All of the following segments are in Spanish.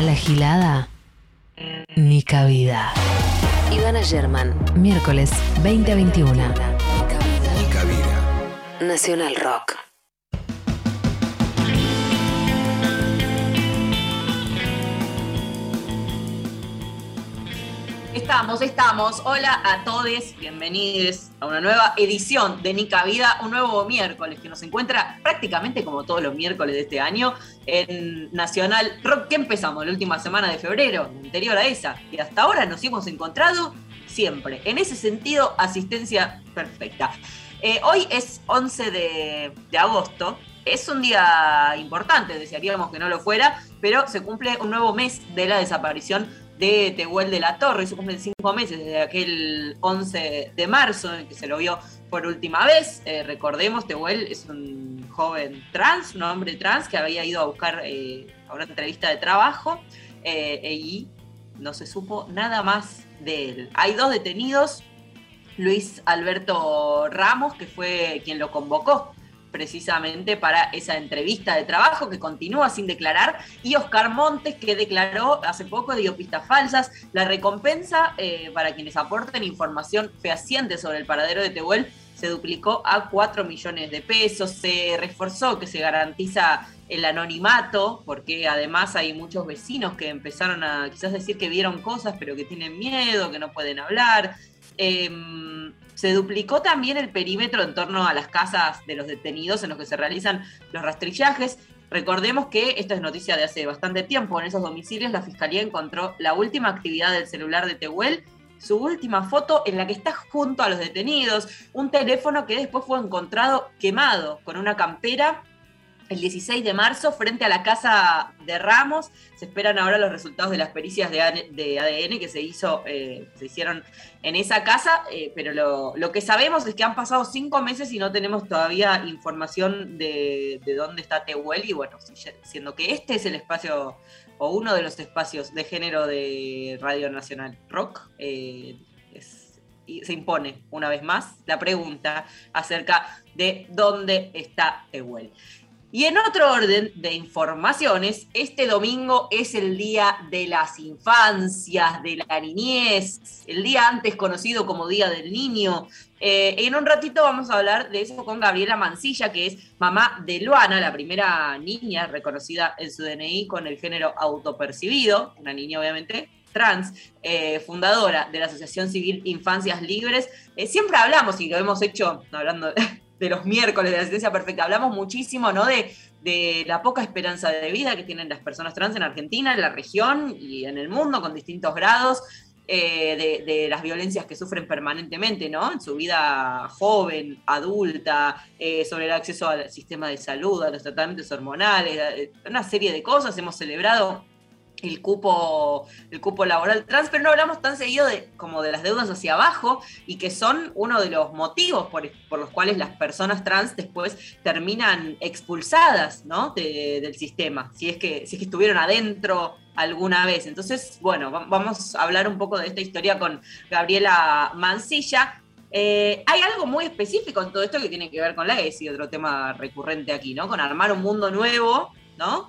A la gilada, ni cabida. Ivana German, miércoles 20 a 21. Ni cabida. Nacional Rock. Estamos, estamos. Hola a todos, bienvenidos a una nueva edición de Nica Vida, un nuevo miércoles que nos encuentra prácticamente como todos los miércoles de este año en Nacional Rock, que empezamos la última semana de febrero, anterior a esa, y hasta ahora nos hemos encontrado siempre. En ese sentido, asistencia perfecta. Eh, hoy es 11 de, de agosto, es un día importante, desearíamos que no lo fuera, pero se cumple un nuevo mes de la desaparición de Tehuel de la Torre, se cumplen cinco meses desde aquel 11 de marzo en que se lo vio por última vez. Eh, recordemos, Tehuel es un joven trans, un hombre trans que había ido a buscar eh, a una entrevista de trabajo eh, y no se supo nada más de él. Hay dos detenidos, Luis Alberto Ramos, que fue quien lo convocó precisamente para esa entrevista de trabajo que continúa sin declarar, y Oscar Montes, que declaró hace poco, dio pistas falsas. La recompensa eh, para quienes aporten información fehaciente sobre el paradero de Tehuel se duplicó a 4 millones de pesos, se reforzó que se garantiza el anonimato, porque además hay muchos vecinos que empezaron a quizás decir que vieron cosas, pero que tienen miedo, que no pueden hablar. Em, se duplicó también el perímetro en torno a las casas de los detenidos en los que se realizan los rastrillajes. Recordemos que esta es noticia de hace bastante tiempo. En esos domicilios la fiscalía encontró la última actividad del celular de Tehuel, su última foto en la que está junto a los detenidos, un teléfono que después fue encontrado quemado con una campera el 16 de marzo frente a la casa de Ramos. Se esperan ahora los resultados de las pericias de ADN que se, hizo, eh, se hicieron en esa casa, eh, pero lo, que sabemos es que han pasado cinco meses y no tenemos todavía información de, dónde está Tehuel y bueno, siendo que este es el espacio o uno de los espacios de género de Radio Nacional Rock. Eh, se impone una vez más la pregunta acerca de dónde está Tehuel. Y en otro orden de informaciones, este domingo es el Día de las Infancias, de la Niñez, el día antes conocido como Día del Niño. Eh, en un ratito vamos a hablar de eso con Gabriela Mancilla, que es mamá de Luana, la primera niña reconocida en su DNI con el género autopercibido, una niña obviamente trans, eh, fundadora de la Asociación Civil Infancias Libres. Eh, siempre hablamos, y lo hemos hecho hablando de los miércoles de la asistencia perfecta. Hablamos muchísimo ¿no? de, de la poca esperanza de vida que tienen las personas trans en Argentina, en la región y en el mundo con distintos grados. Eh, de, las violencias que sufren permanentemente, ¿no? En su vida joven, adulta, eh, sobre el acceso al sistema de salud, a los tratamientos hormonales, eh, una serie de cosas. Hemos celebrado el cupo, el cupo laboral trans, pero no hablamos tan seguido de, como de las deudas hacia abajo y que son uno de los motivos por, los cuales las personas trans después terminan expulsadas ¿no? del sistema, si es, que, si estuvieron adentro alguna vez. Entonces, bueno, vamos a hablar un poco de esta historia con Gabriela Mancilla. Eh, hay algo muy específico en todo esto que tiene que ver con la ESI, otro tema recurrente aquí, ¿no? Con armar un mundo nuevo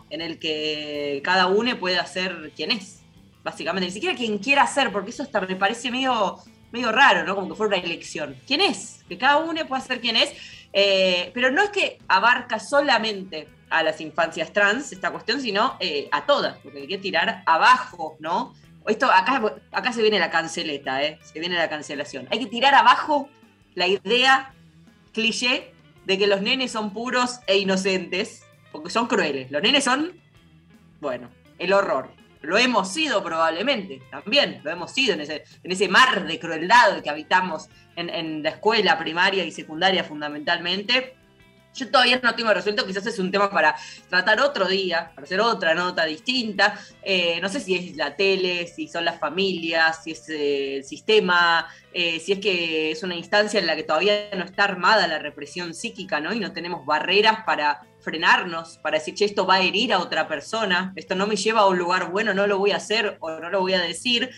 en el que cada uno puede hacer quien es, básicamente. Ni siquiera quien quiera ser, porque eso hasta me parece medio, medio raro, ¿no? Como que fuera una elección. ¿Quién es? Que cada uno pueda ser quien es. Eh, pero no es que abarca solamente a las infancias trans esta cuestión, sino eh, a todas, porque hay que tirar abajo, ¿no? Esto, acá, acá se viene la canceleta, ¿eh? Se viene la cancelación. Hay que tirar abajo la idea cliché de que los nenes son puros e inocentes porque son crueles. Los nenes son, bueno, el horror. Lo hemos sido probablemente, también, lo hemos sido en ese, en ese mar de crueldad que habitamos en, la escuela primaria y secundaria fundamentalmente. Yo todavía no tengo resuelto, quizás es un tema para tratar otro día, para hacer otra nota distinta. Eh, no sé si es la tele, si son las familias, si es eh, el sistema, eh, si es que es una instancia en la que todavía no está armada la represión psíquica, ¿no? Y no tenemos barreras para frenarnos, para decir, che, esto va a herir a otra persona, esto no me lleva a un lugar bueno, no lo voy a hacer o no lo voy a decir.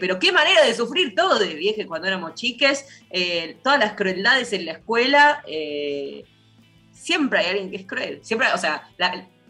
pero qué manera de sufrir todo de vieje cuando éramos chiques, todas las crueldades en la escuela siempre hay alguien que es cruel. Siempre, o sea,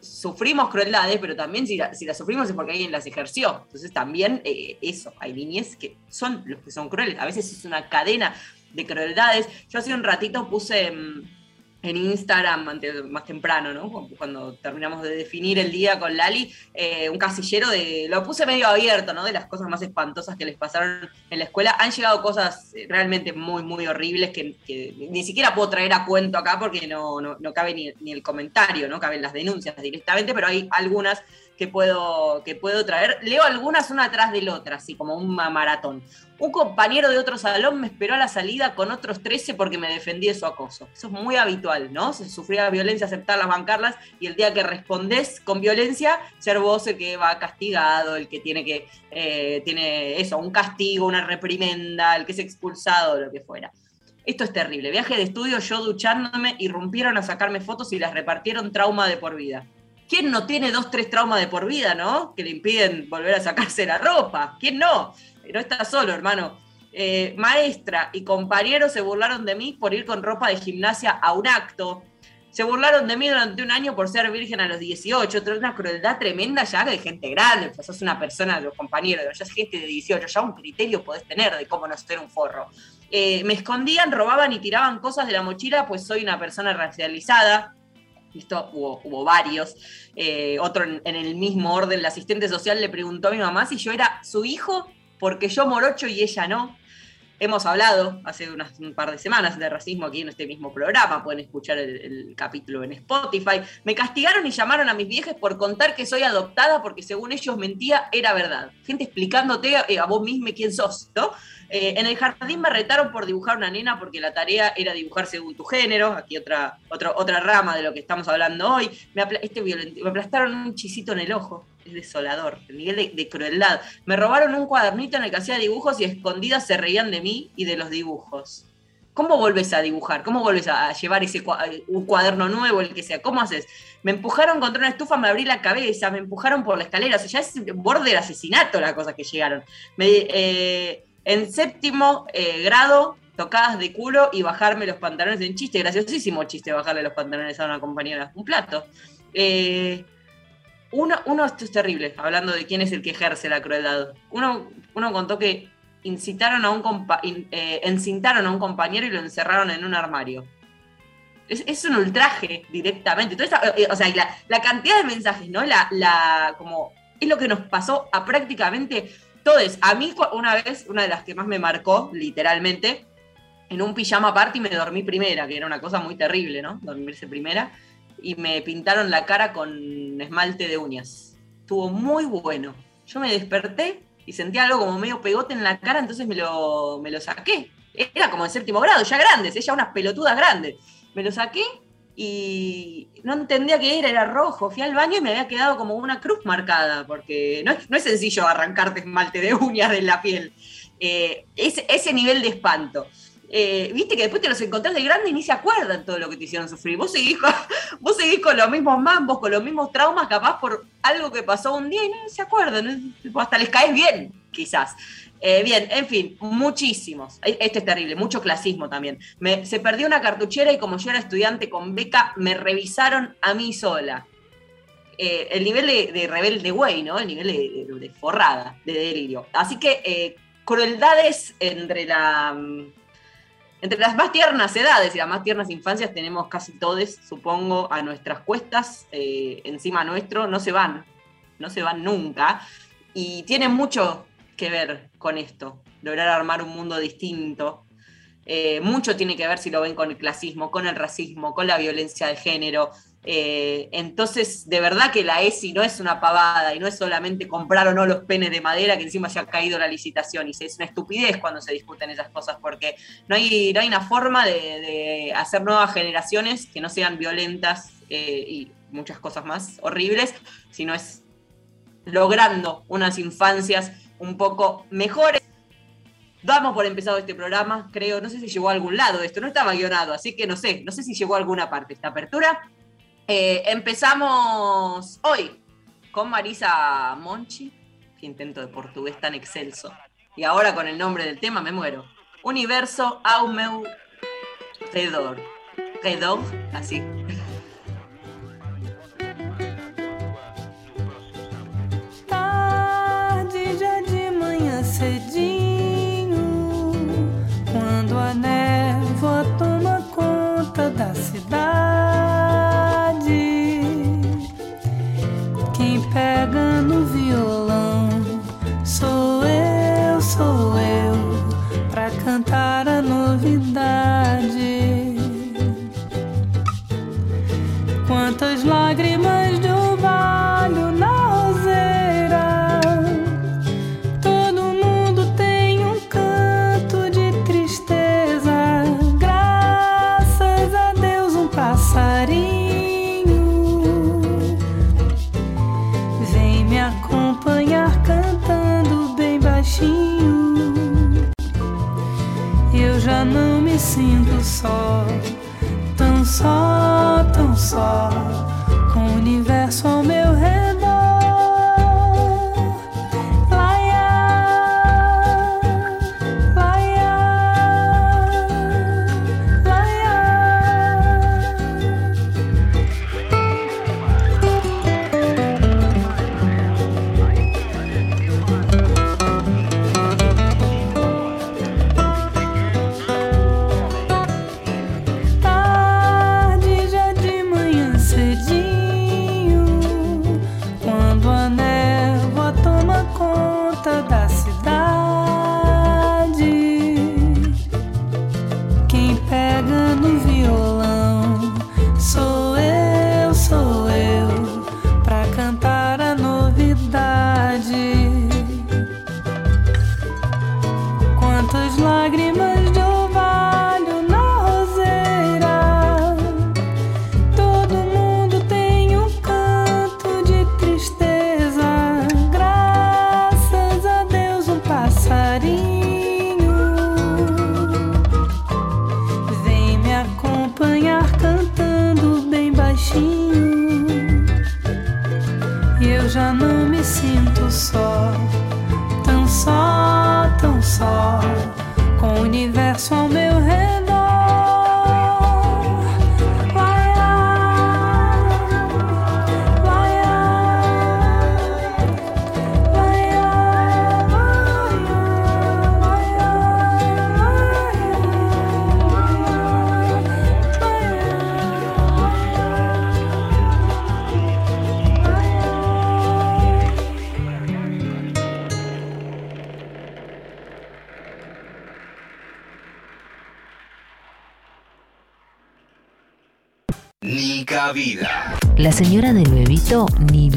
sufrimos crueldades, pero también si, las sufrimos es porque alguien las ejerció. Entonces también eh, eso, hay niñez que son los que son crueles. A veces es una cadena de crueldades. Yo hace un ratito puse... Mm, en Instagram más temprano, ¿no? Cuando terminamos de definir el día con Lali, eh, un casillero de. Lo puse medio abierto, ¿no? De las cosas más espantosas que les pasaron en la escuela. Han llegado cosas eh, realmente muy, muy horribles que, ni siquiera puedo traer a cuento acá porque no, no, cabe ni, ni, el comentario, no caben las denuncias directamente, pero hay algunas que puedo, que puedo traer. Leo algunas una atrás de la otra, así como un maratón. Un compañero de otro salón me esperó a la salida con otros 13 porque me defendí de su acoso. Eso es muy habitual, ¿no? Se sufría violencia, aceptarlas, bancarlas, y el día que respondés con violencia, ser vos el que va castigado, el que tiene que, eh, tiene eso, un castigo, una reprimenda, el que es expulsado, lo que fuera. Esto es terrible. Viaje de estudio, yo duchándome, irrumpieron a sacarme fotos y las repartieron trauma de por vida. ¿Quién no tiene dos, tres traumas de por vida, no? Que le impiden volver a sacarse la ropa. ¿Quién no? No está solo, hermano. Eh, maestra y compañeros se burlaron de mí por ir con ropa de gimnasia a un acto. Se burlaron de mí durante un año por ser virgen a los 18. Otra una crueldad tremenda ya de gente grande. Pues sos una persona, de los compañeros, ya es gente de 18. Ya un criterio podés tener de cómo no ser un forro. Eh, me escondían, robaban y tiraban cosas de la mochila, pues soy una persona racializada esto hubo, varios. Eh, otro en, el mismo orden, el asistente social le preguntó a mi mamá si yo era su hijo porque yo morocho y ella no. Hemos hablado hace unas, un par de semanas de racismo aquí en este mismo programa, pueden escuchar el, capítulo en Spotify. Me castigaron y llamaron a mis viejas por contar que soy adoptada porque según ellos mentía, era verdad. Gente explicándote a, eh, a vos mismo quién sos, ¿no? Eh, en el jardín me retaron por dibujar una nena porque la tarea era dibujar según tu género. Aquí otra, otra, otra rama de lo que estamos hablando hoy. Me, este me aplastaron un chisito en el ojo. Es desolador, el nivel de, crueldad. Me robaron un cuadernito en el que hacía dibujos y escondidas se reían de mí y de los dibujos. ¿Cómo volvés a dibujar? ¿Cómo volvés a llevar ese un cuaderno nuevo, el que sea? ¿Cómo haces? Me empujaron contra una estufa, me abrí la cabeza, me empujaron por la escalera. O sea, ya es borde del asesinato las cosas que llegaron. Me, eh, en séptimo eh, grado, tocadas de culo y bajarme los pantalones en chiste. Graciosísimo chiste bajarle los pantalones a una compañera. Un plato. Eh, uno, uno, esto es terrible, hablando de quién es el que ejerce la crueldad. Uno, uno contó que incitaron a un eh, encintaron a un compañero y lo encerraron en un armario. Es, un ultraje directamente. o sea, la, la, cantidad de mensajes, ¿no? La, la, como, es lo que nos pasó a prácticamente entonces, a mí una vez, una de las que más me marcó, literalmente, en un pijama party me dormí primera, que era una cosa muy terrible, ¿no? Dormirse primera. Y me pintaron la cara con esmalte de uñas. Estuvo muy bueno. Yo me desperté y sentía algo como medio pegote en la cara, entonces me lo, me lo saqué. Era como de séptimo grado, ya grandes, ella unas pelotudas grandes. Me lo saqué y no entendía qué era, era rojo. Fui al baño y me había quedado como una cruz marcada, porque no es, no es sencillo arrancarte esmalte de uñas de la piel. Eh, ese, nivel de espanto. Eh, viste que después te los encontrás de grande y ni se acuerdan todo lo que te hicieron sufrir. Vos seguís con, vos seguís con los mismos mambos, con los mismos traumas, capaz por algo que pasó un día y no se acuerdan. Hasta les caes bien, quizás. Eh, bien, en fin, muchísimos. E, este es terrible, mucho clasismo también. se perdió una cartuchera y como yo era estudiante con beca, me revisaron a mí sola. Eh, el nivel de, rebelde güey, ¿no? El nivel de, forrada, de delirio. Así que crueldades entre la... Entre las más tiernas edades y las más tiernas infancias tenemos casi todos, supongo, a nuestras cuestas, encima nuestro, no se van, no se van nunca. Y tienen mucho que ver con esto, lograr armar un mundo distinto. Eh, mucho tiene que ver si lo ven con el clasismo, con el racismo, con la violencia de género. Eh, entonces, de verdad que la ESI no es una pavada y no es solamente comprar o no los penes de madera que encima ya ha caído la licitación. Y es una estupidez cuando se discuten esas cosas porque no hay, no hay una forma de, hacer nuevas generaciones que no sean violentas eh, y muchas cosas más horribles, sino es logrando unas infancias un poco mejores. Damos por empezado este programa, creo, no sé si llegó a algún lado esto, no estaba guionado, así que no sé, no sé si llegó a alguna parte esta apertura. Eh, empezamos hoy con Marisa Monchi, que intento de portugués tan excelso, y ahora con el nombre del tema me muero. Universo Aumeu Redor. Redor, así.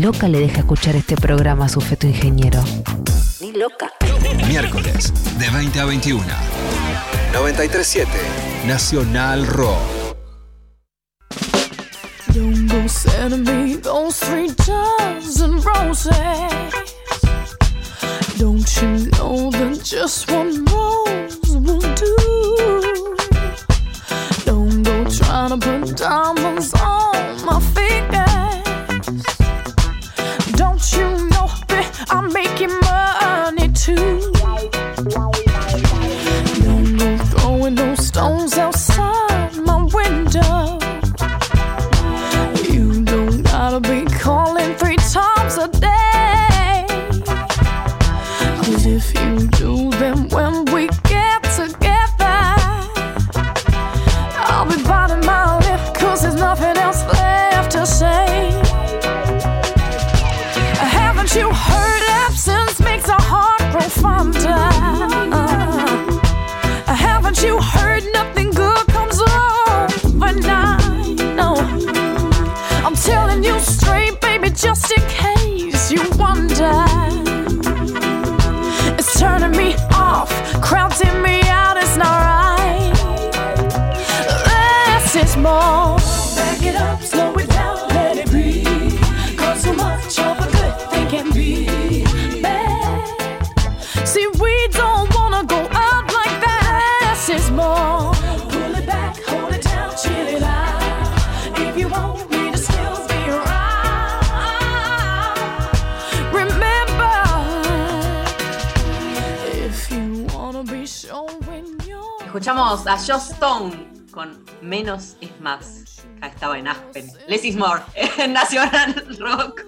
loca le deja escuchar este programa a su feto ingeniero. Ni loca. Miércoles, de 20 a 21. 93.7, Nacional Rock. Don't go send me those three dozen roses. Don't you know that just one rose won't do? Don't go trying to put diamonds on my face. Escuchamos a Joss Stone con Menos es Más. Estaba en Aspen. Less is More, en Nacional Rock.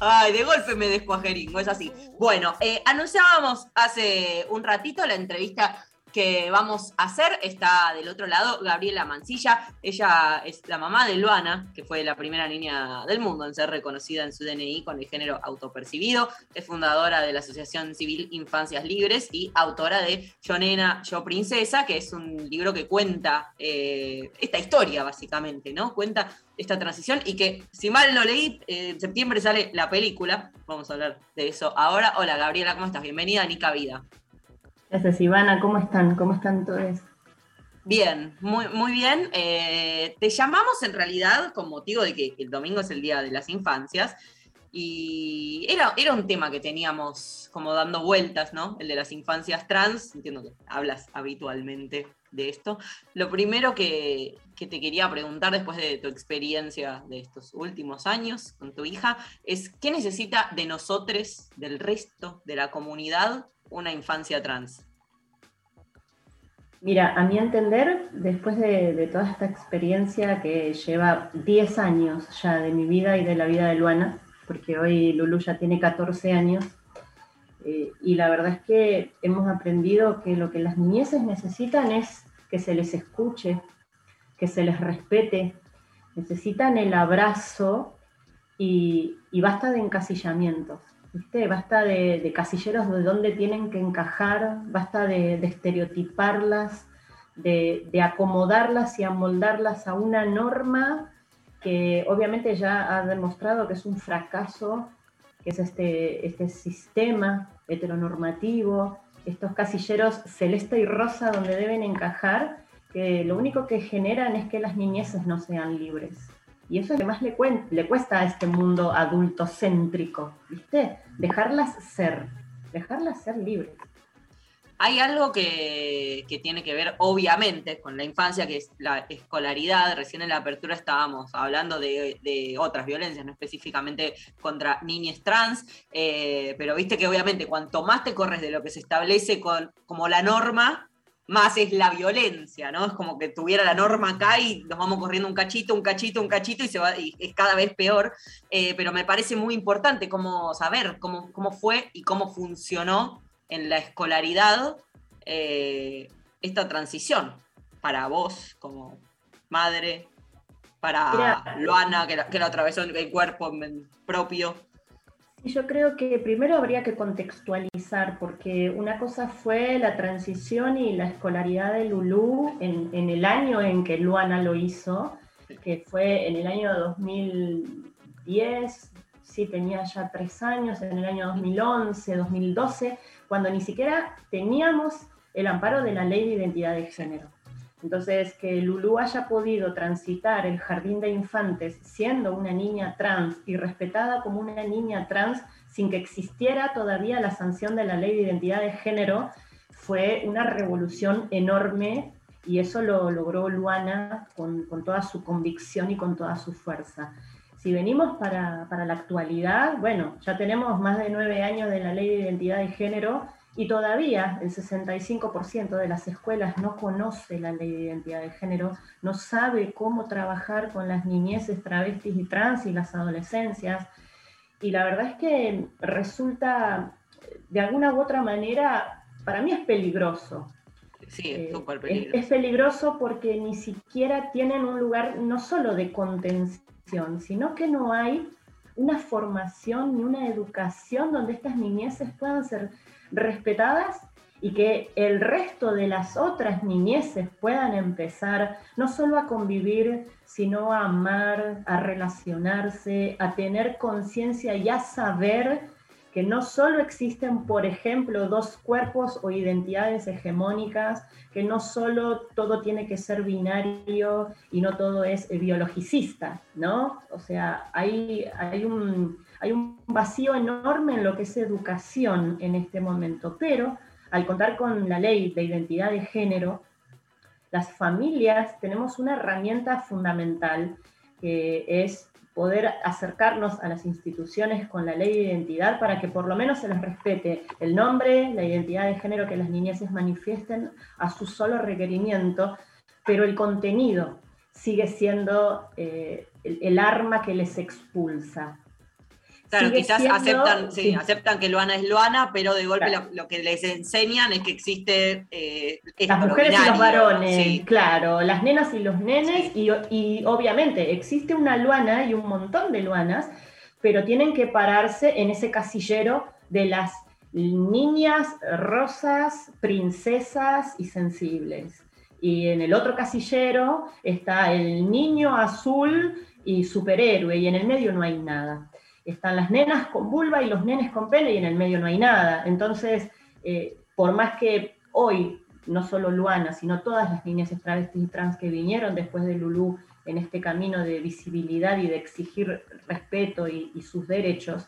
Ay, de golpe me descuajeringo, es así. Bueno, eh, anunciábamos hace un ratito la entrevista que vamos a hacer. Está del otro lado Gabriela Mancilla. Ella es la mamá de Luana, que fue la primera niña del mundo en ser reconocida en su DNI con el género autopercibido. Es fundadora de la Asociación Civil Infancias Libres y autora de Yo Nena, Yo Princesa, que es un libro que cuenta eh, esta historia, básicamente, ¿no? Cuenta esta transición y que, si mal no leí, eh, en septiembre sale la película. Vamos a hablar de eso ahora. Hola Gabriela, ¿cómo estás? Bienvenida a Nica Vida. Gracias, Ivana. ¿Cómo están? ¿Cómo están todos? Bien, muy, muy bien. Eh, te llamamos en realidad con motivo de que el domingo es el Día de las Infancias y era, era un tema que teníamos como dando vueltas, ¿no? El de las infancias trans. Entiendo que hablas habitualmente de esto. Lo primero que, que te quería preguntar después de tu experiencia de estos últimos años con tu hija es, ¿qué necesita de nosotros, del resto de la comunidad, una infancia trans? Mira, a mi entender, después de, toda esta experiencia que lleva 10 años ya de mi vida y de la vida de Luana, porque hoy Lulu ya tiene 14 años, eh, y la verdad es que hemos aprendido que lo que las niñeces necesitan es que se les escuche, que se les respete, necesitan el abrazo y, y basta de encasillamientos. Basta de, casilleros de dónde tienen que encajar, basta de, estereotiparlas, de, acomodarlas y amoldarlas a una norma que obviamente ya ha demostrado que es un fracaso, que es este, este sistema heteronormativo, estos casilleros celeste y rosa donde deben encajar, que lo único que generan es que las niñeces no sean libres. Y eso es lo que más le, cuesta a este mundo adultocéntrico, ¿viste? Dejarlas ser, dejarlas ser libres. Hay algo que, tiene que ver, obviamente, con la infancia, que es la escolaridad. Recién en la apertura estábamos hablando de, otras violencias, no específicamente contra niñas trans, eh, pero viste que obviamente cuanto más te corres de lo que se establece con, como la norma, más es la violencia, ¿no? Es como que tuviera la norma acá y nos vamos corriendo un cachito, un cachito, un cachito y, se va, y es cada vez peor. Eh, pero me parece muy importante cómo saber cómo, cómo fue y cómo funcionó en la escolaridad eh, esta transición para vos como madre, para Luana, que la, que la atravesó en el cuerpo propio. Yo creo que primero habría que contextualizar, porque una cosa fue la transición y la escolaridad de Lulú en, el año en que Luana lo hizo, que fue en el año 2010, sí tenía ya tres años, en el año 2011, 2012, cuando ni siquiera teníamos el amparo de la ley de identidad de género. Entonces, que Lulu haya podido transitar el jardín de infantes siendo una niña trans y respetada como una niña trans sin que existiera todavía la sanción de la ley de identidad de género, fue una revolución enorme y eso lo logró Luana con, toda su convicción y con toda su fuerza. Si venimos para, para la actualidad, bueno, ya tenemos más de nueve años de la ley de identidad de género y todavía el 65% de las escuelas no conoce la ley de identidad de género, no sabe cómo trabajar con las niñeces, travestis y trans y las adolescencias. Y la verdad es que resulta, de alguna u otra manera, para mí es peligroso. Sí, es eh, peligroso. Es, peligroso porque ni siquiera tienen un lugar no solo de contención, sino que no hay una formación ni una educación donde estas niñeces puedan ser respetadas y que el resto de las otras niñeces puedan empezar no solo a convivir, sino a amar, a relacionarse, a tener conciencia y a saber que no solo existen, por ejemplo, dos cuerpos o identidades hegemónicas, que no solo todo tiene que ser binario y no todo es biologicista, ¿no? O sea, hay, hay un hay un vacío enorme en lo que es educación en este momento, pero al contar con la ley de identidad de género, las familias tenemos una herramienta fundamental que es poder acercarnos a las instituciones con la ley de identidad para que por lo menos se les respete el nombre, la identidad de género que las niñeces manifiesten a su solo requerimiento, pero el contenido sigue siendo eh, el arma que les expulsa. Claro, quizás siendo- aceptan, sí, sí. aceptan que Luana es Luana, pero de golpe Claro. lo, lo que les enseñan es que existe eh, Las mujeres y los varones, sí. claro, las nenas y los nenes, y, y obviamente existe una luana y un montón de luanas, pero tienen que pararse en ese casillero de las niñas rosas, princesas y sensibles. Y en el otro casillero está el niño azul y superhéroe, y en el medio no hay nada. Están las nenas con vulva y los nenes con pene, y en el medio no hay nada. Entonces, eh, por más que hoy, no solo Luana, sino todas las niñas travestis y trans que vinieron después de Lulú en este camino de visibilidad y de exigir respeto y, sus derechos,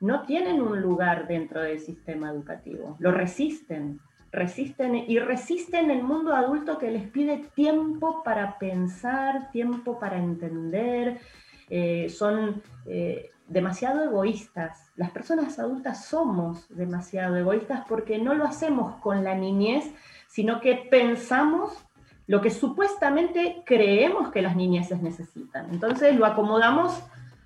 no tienen un lugar dentro del sistema educativo. Lo resisten, resisten y resisten el mundo adulto que les pide tiempo para pensar, tiempo para entender. eh, son eh, demasiado egoístas. Las personas adultas somos demasiado egoístas porque no lo hacemos con la niñez, sino que pensamos lo que supuestamente creemos que las niñeces necesitan. Entonces lo acomodamos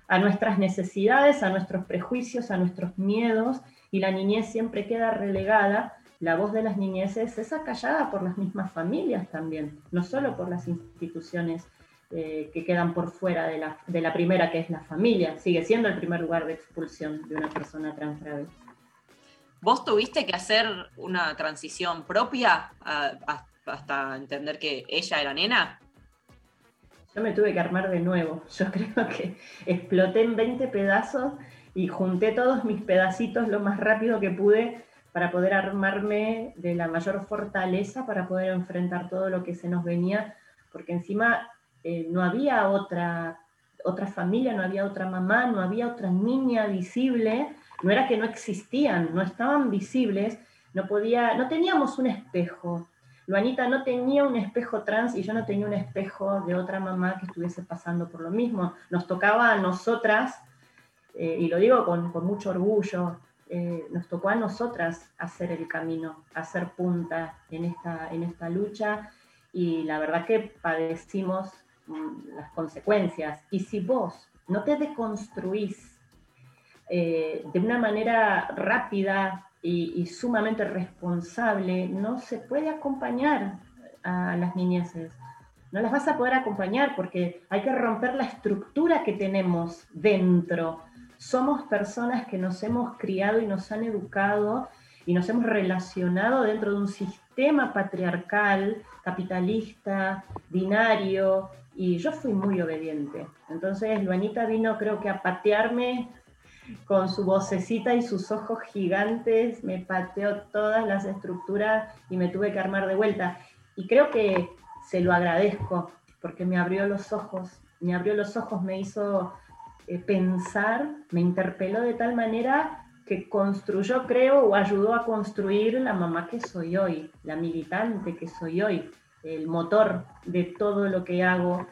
a nuestras necesidades, a nuestros prejuicios, a nuestros miedos, y la niñez siempre queda relegada. La voz de las niñeces es acallada por las mismas familias también, no solo por las instituciones eh, que quedan por fuera de la, de la primera, que es la familia. Sigue siendo el primer lugar de expulsión de una persona trans travesti. ¿Vos tuviste que hacer una transición propia a- a- hasta entender que ella era nena? Yo me tuve que armar de nuevo. Yo creo que exploté en 20 pedazos y junté todos mis pedacitos lo más rápido que pude para poder armarme de la mayor fortaleza para poder enfrentar todo lo que se nos venía, porque encima eh, no había otra, otra familia, no había otra mamá, no había otra niña visible, no era que no existían, no estaban visibles, no podía, no teníamos un espejo. Luanita no tenía un espejo trans y yo no tenía un espejo de otra mamá que estuviese pasando por lo mismo. Nos tocaba a nosotras, eh, y lo digo con, con mucho orgullo, eh, nos tocó a nosotras hacer el camino, hacer punta en esta, en esta lucha y la verdad que padecimos las consecuencias. Y si vos no te deconstruís eh, de una manera rápida y, y sumamente responsable, no se puede acompañar a las niñeces. No las vas a poder acompañar porque hay que romper la estructura que tenemos dentro. Somos personas que nos hemos criado y nos han educado y nos hemos relacionado dentro de un sistema patriarcal, capitalista, binario, y yo fui muy obediente. Entonces, Luanita vino creo que a patearme con su vocecita y sus ojos gigantes, me pateó todas las estructuras y me tuve que armar de vuelta. Y creo que se lo agradezco, porque me abrió los ojos, me abrió los ojos, me hizo eh, pensar, me interpeló de tal manera que construyó, creo, o ayudó a construir la mamá que soy hoy, la militante que soy hoy, el motor de todo lo que hago.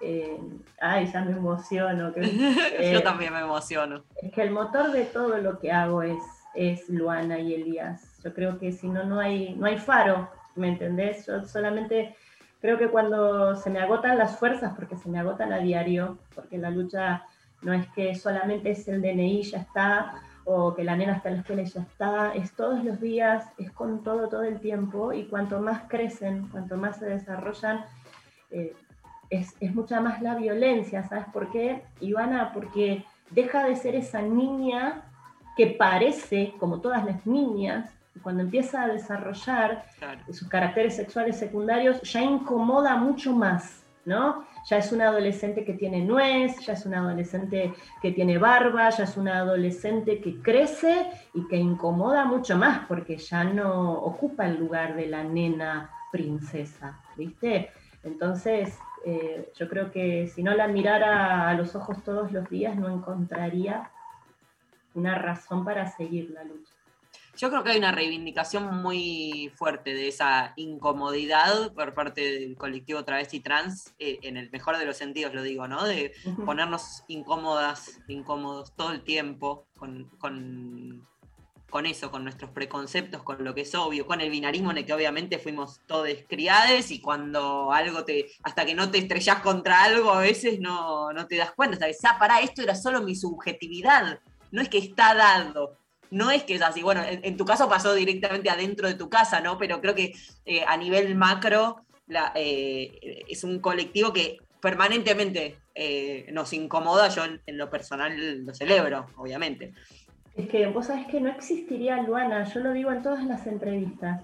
Eh, ay, ya me emociono. que- eh, Yo también me emociono. es que el motor de todo lo que hago es, es Luana y Elías. Yo creo que si no, no hay, no hay faro, ¿me entendés? Yo solamente creo que cuando se me agotan las fuerzas, porque se me agotan a diario, porque la lucha no es que solamente es el DNI, ya está, o que la nena está en la escuela y ya está, es todos los días, es con todo, todo el tiempo, y cuanto más crecen, cuanto más se desarrollan, eh, es, es mucha más la violencia, ¿sabes por qué, Ivana? Porque deja de ser esa niña que parece, como todas las niñas, cuando empieza a desarrollar Claro. sus caracteres sexuales secundarios, ya incomoda mucho más, ¿no? Ya es una adolescente que tiene nuez, ya es una adolescente que tiene barba, ya es una adolescente que crece y que incomoda mucho más porque ya no ocupa el lugar de la nena princesa, ¿viste? Entonces, eh, yo creo que si no la mirara a los ojos todos los días, no encontraría una razón para seguir la lucha. Yo creo que hay una reivindicación muy fuerte de esa incomodidad por parte del colectivo travesti trans, eh, en el mejor de los sentidos lo digo, ¿no? De ponernos incómodas, incómodos todo el tiempo con, con, con eso, con nuestros preconceptos, con lo que es obvio, con el binarismo en el que obviamente fuimos todos criades y cuando algo te, hasta que no te estrellás contra algo, a veces no, no te das cuenta, hasta que, ah, pará, esto era solo mi subjetividad. no es que está dado, no es que es así. Bueno, en, tu caso pasó directamente adentro de tu casa, ¿no? Pero creo que eh, a nivel macro eh, es un colectivo que permanentemente eh, nos incomoda. Yo en, lo personal lo celebro, obviamente. Es que vos sabés que no existiría Luana, yo lo digo en todas las entrevistas,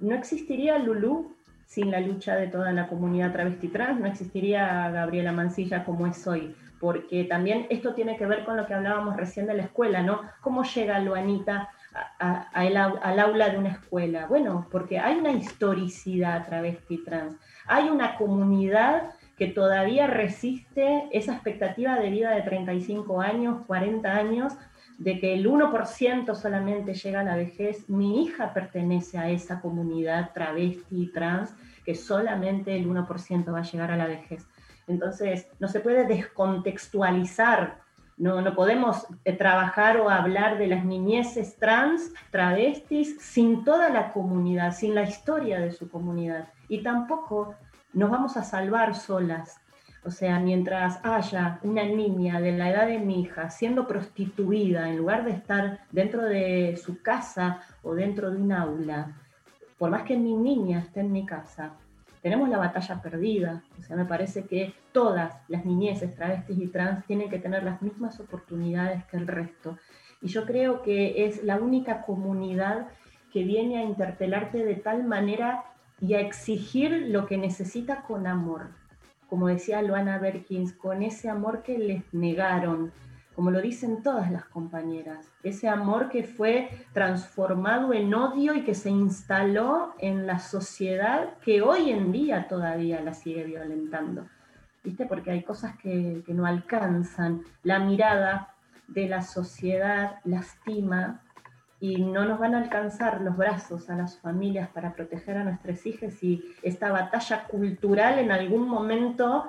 no existiría Lulú sin la lucha de toda la comunidad travesti trans, no existiría Gabriela Mancilla como es hoy porque también esto tiene que ver con lo que hablábamos recién de la escuela, ¿no? ¿Cómo llega Luanita al aula de una escuela? Bueno, porque hay una historicidad travesti trans, hay una comunidad que todavía resiste esa expectativa de vida de 35 años, 40 años, de que el 1% solamente llega a la vejez. Mi hija pertenece a esa comunidad travesti trans, que solamente el 1% va a llegar a la vejez. Entonces, no se puede descontextualizar, no, no podemos eh, trabajar o hablar de las niñeces trans, travestis, sin toda la comunidad, sin la historia de su comunidad. Y tampoco nos vamos a salvar solas. O sea, mientras haya una niña de la edad de mi hija siendo prostituida, en lugar de estar dentro de su casa o dentro de un aula, por más que mi niña esté en mi casa, tenemos la batalla perdida. O sea, me parece que todas las niñeces, travestis y trans tienen que tener las mismas oportunidades que el resto. Y yo creo que es la única comunidad que viene a interpelarte de tal manera y a exigir lo que necesita con amor. Como decía Luana Berkins, con ese amor que les negaron, como lo dicen todas las compañeras, ese amor que fue transformado en odio y que se instaló en la sociedad que hoy en día todavía la sigue violentando. ¿Viste? Porque hay cosas que, que no alcanzan. La mirada de la sociedad lastima y no nos van a alcanzar los brazos a las familias para proteger a nuestros hijos y esta batalla cultural en algún momento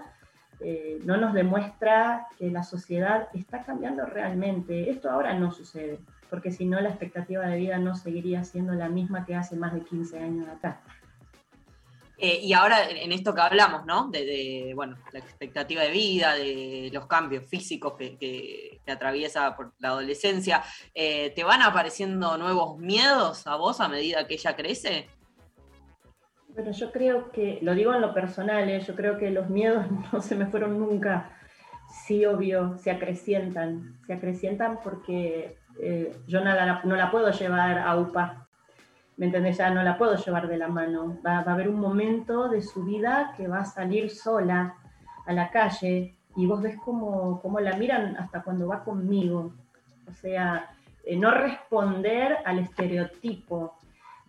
eh, no nos demuestra que la sociedad está cambiando realmente. Esto ahora no sucede, porque si no la expectativa de vida no seguiría siendo la misma que hace más de 15 años acá. Eh, y ahora en esto que hablamos, ¿no? De, bueno, la expectativa de vida, de los cambios físicos que, que, atraviesa por la adolescencia, eh, ¿te van apareciendo nuevos miedos a vos a medida que ella crece? Bueno, yo creo que, lo digo en lo personal, ¿eh? yo creo que los miedos no se me fueron nunca. Sí, obvio, se acrecientan. Se acrecientan porque eh, yo no la puedo llevar a UPA. ¿Me entendés? Ya no la puedo llevar de la mano. Va, a haber un momento de su vida que va a salir sola a la calle y vos ves cómo, cómo la miran hasta cuando va conmigo. O sea, eh, no responder al estereotipo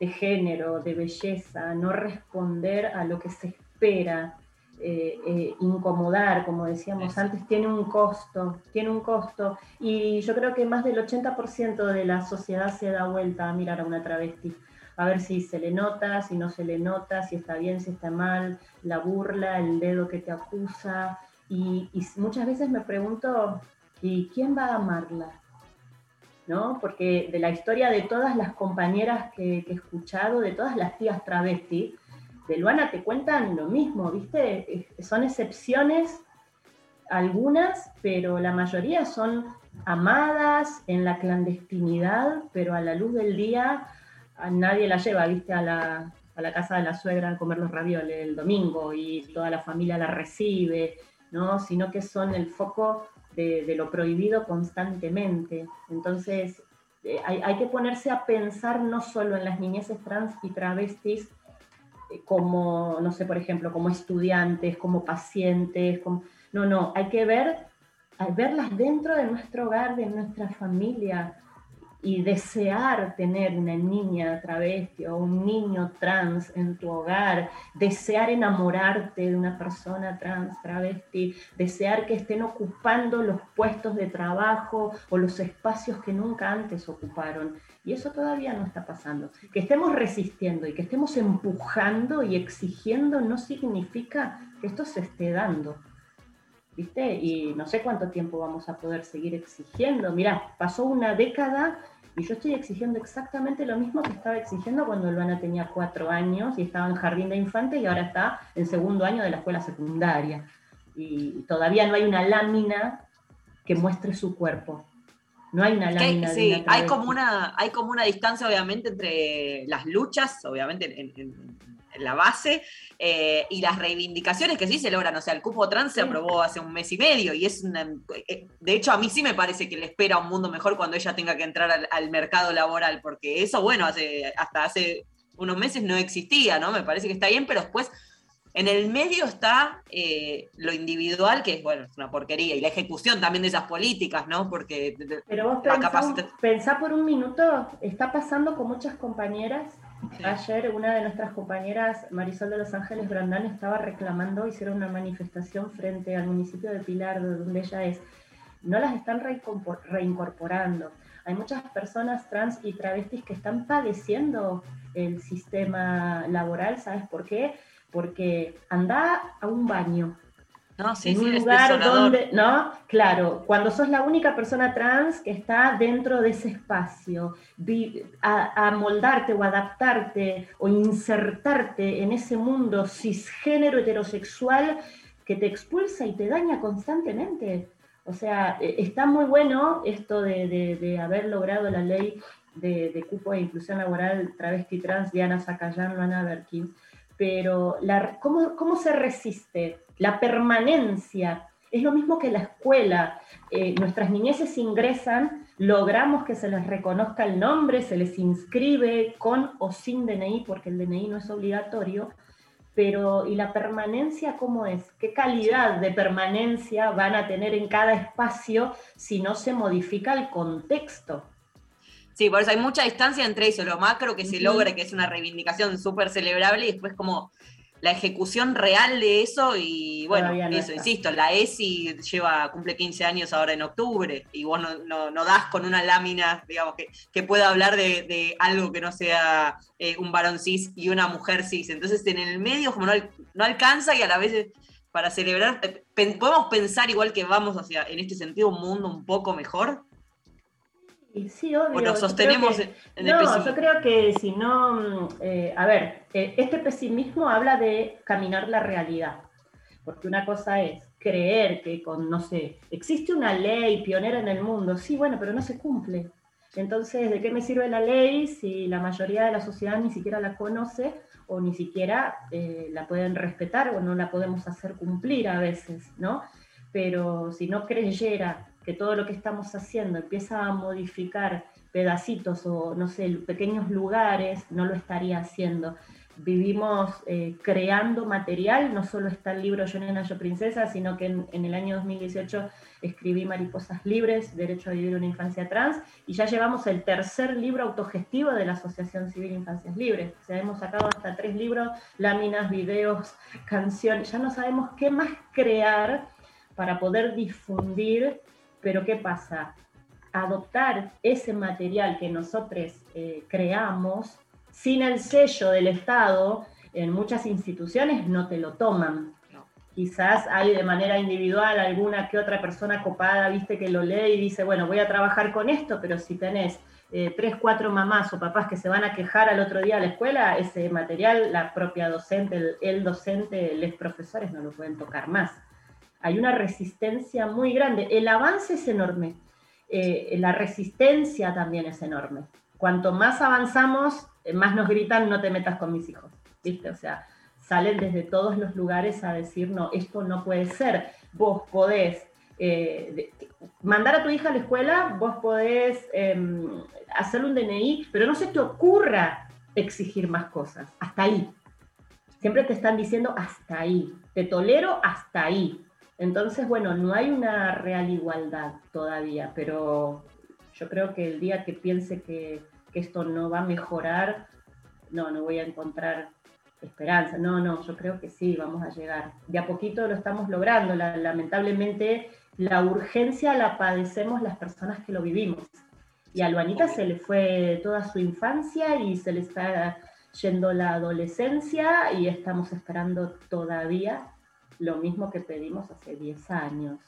de género, de belleza, no responder a lo que se espera, eh, eh, incomodar, como decíamos antes, tiene un costo, tiene un costo. Y yo creo que más del 80% de la sociedad se da vuelta a mirar a una travesti, a ver si se le nota, si no se le nota, si está bien, si está mal, la burla, el dedo que te acusa. Y, y muchas veces me pregunto, ¿y quién va a amarla? Porque de la historia de todas las compañeras que, he escuchado, de todas las tías travestis, de Luana te cuentan lo mismo, ¿viste? Son excepciones algunas, pero la mayoría son amadas en la clandestinidad, pero a la luz del día a nadie la lleva, ¿viste? A la, a la casa de la suegra a comer los ravioles el domingo y toda la familia la recibe, ¿no? Sino que son el foco de, lo prohibido constantemente. Entonces, eh, hay, que ponerse a pensar no solo en las niñeces trans y travestis eh, como, no sé, por ejemplo, como estudiantes, como pacientes, no, no, hay que ver, verlas dentro de nuestro hogar, de nuestra familia, y desear tener una niña travesti o un niño trans en tu hogar, desear enamorarte de una persona trans, travesti, desear que estén ocupando los puestos de trabajo o los espacios que nunca antes ocuparon. Y eso todavía no está pasando. Que estemos resistiendo y que estemos empujando y exigiendo no significa que esto se esté dando. ¿Viste? Y no sé cuánto tiempo vamos a poder seguir exigiendo. Mirá, pasó una década y yo estoy exigiendo exactamente lo mismo que estaba exigiendo cuando Luana tenía cuatro años y estaba en jardín de infantes y ahora está en segundo año de la escuela secundaria. Y todavía no hay una lámina que muestre su cuerpo. No hay una que lámina de sí, una hay como una, hay como una distancia, obviamente, entre las luchas, obviamente, en, en- en la base, eh, y las reivindicaciones que sí se logran. O sea, el cupo trans se aprobó hace un mes y medio, y es una. eh, De hecho, a mí sí me parece que le espera un mundo mejor cuando ella tenga que entrar al, al mercado laboral, porque eso, bueno, hace, hasta hace unos meses no existía, ¿no? Me parece que está bien, pero después. En el medio está eh, lo individual, que es, bueno, es una porquería, y la ejecución también de esas políticas, ¿no? Porque Pero vos la pensá, capacita- pensá por un minuto, está pasando con muchas compañeras. Ayer una de nuestras compañeras, Marisol de Los Ángeles Brandán, estaba reclamando, hicieron una manifestación frente al municipio de Pilar, de donde ella es. No las están reincorporando. Hay muchas personas trans y travestis que están padeciendo el sistema laboral, ¿sabes por qué? Porque anda a un baño, No, sí, en un lugar donde, ¿no? Claro, cuando sos la única persona trans que está dentro de ese espacio, vi- a, a moldarte o adaptarte o insertarte en ese mundo cisgénero heterosexual que te expulsa y te daña constantemente. O sea, eh, está muy bueno esto de, de- de haber logrado la ley de, de cupo e inclusión laboral travesti trans, Diana Zacayán, Luana Berkins, pero la- ¿cómo, ¿cómo se resiste? La permanencia. Es lo mismo que la escuela. Eh, nuestras niñeces ingresan, logramos que se les reconozca el nombre, se les inscribe con o sin DNI, porque el DNI no es obligatorio, pero ¿y la permanencia cómo es? ¿Qué calidad de permanencia van a tener en cada espacio si no se modifica el contexto? Sí, por eso hay mucha distancia entre eso, lo macro que se Ujú. logra, que es una reivindicación súper celebrable, y después como la ejecución real de eso, y bueno, no eso, está. insisto, la ESI lleva, cumple 15 años ahora en octubre, y vos no, no- no das con una lámina, digamos, que, que pueda hablar de, de algo que no sea eh, un varón cis y una mujer cis. Entonces, en el medio, como no, no alcanza, y a la vez eh, para celebrar, eh, pen- podemos pensar igual que vamos hacia, en este sentido, un mundo un poco mejor, sí, obvio. o nos sostenemos que- en, el no, pesimismo. yo creo que si no, mm, eh, a ver, eh, este pesimismo habla de caminar la realidad, porque una cosa es creer que con, no sé, existe una ley pionera en el mundo, sí, bueno, pero no se cumple. Entonces, ¿de qué me sirve la ley si la mayoría de la sociedad ni siquiera la conoce o ni siquiera eh, la pueden respetar o no la podemos hacer cumplir a veces, ¿no? Pero si no creyera que todo lo que estamos haciendo empieza a modificar pedacitos o, no sé, pequeños lugares, no lo estaría haciendo. Vivimos eh, creando material, no solo está el libro Yo Nena, Yo Princesa, sino que en, el año 2018 escribí Mariposas Libres, Derecho a Vivir una Infancia Trans, y ya llevamos el tercer libro autogestivo de la Asociación Civil Infancias Libres. O sea, hemos sacado hasta tres libros, láminas, videos, canciones, ya no sabemos qué más crear para poder difundir, pero ¿qué pasa? Adoptar ese material que nosotros eh, creamos sin el sello del Estado, en muchas instituciones no te lo toman. No. Quizás hay de manera individual alguna que otra persona copada, viste, que lo lee y dice, bueno, voy a trabajar con esto, pero si tenés eh, tres, cuatro mamás o papás que se van a quejar al otro día a la escuela, ese material, la propia docente, el, el docente, los profesores no lo pueden tocar más. Hay una resistencia muy grande. El avance es enorme. Eh, la resistencia también es enorme. Cuanto más avanzamos, eh, más nos gritan, no te metas con mis hijos. ¿Viste? O sea, salen desde todos los lugares a decir, no, esto no puede ser. Vos podés eh, mandar a tu hija a la escuela, vos podés eh, hacer un DNI, pero no se te ocurra exigir más cosas. Hasta ahí. Siempre te están diciendo hasta ahí. Te tolero hasta ahí. Entonces, bueno, no hay una real igualdad todavía, pero yo creo que el día que piense que, que esto no va a mejorar, no, no voy a encontrar esperanza. No, no, yo creo que sí, vamos a llegar. De a poquito lo estamos logrando. La- lamentablemente, la urgencia la padecemos las personas que lo vivimos. Y a Luanita se le fue toda su infancia y se le está yendo la adolescencia y estamos esperando todavía lo mismo que pedimos hace 10 años.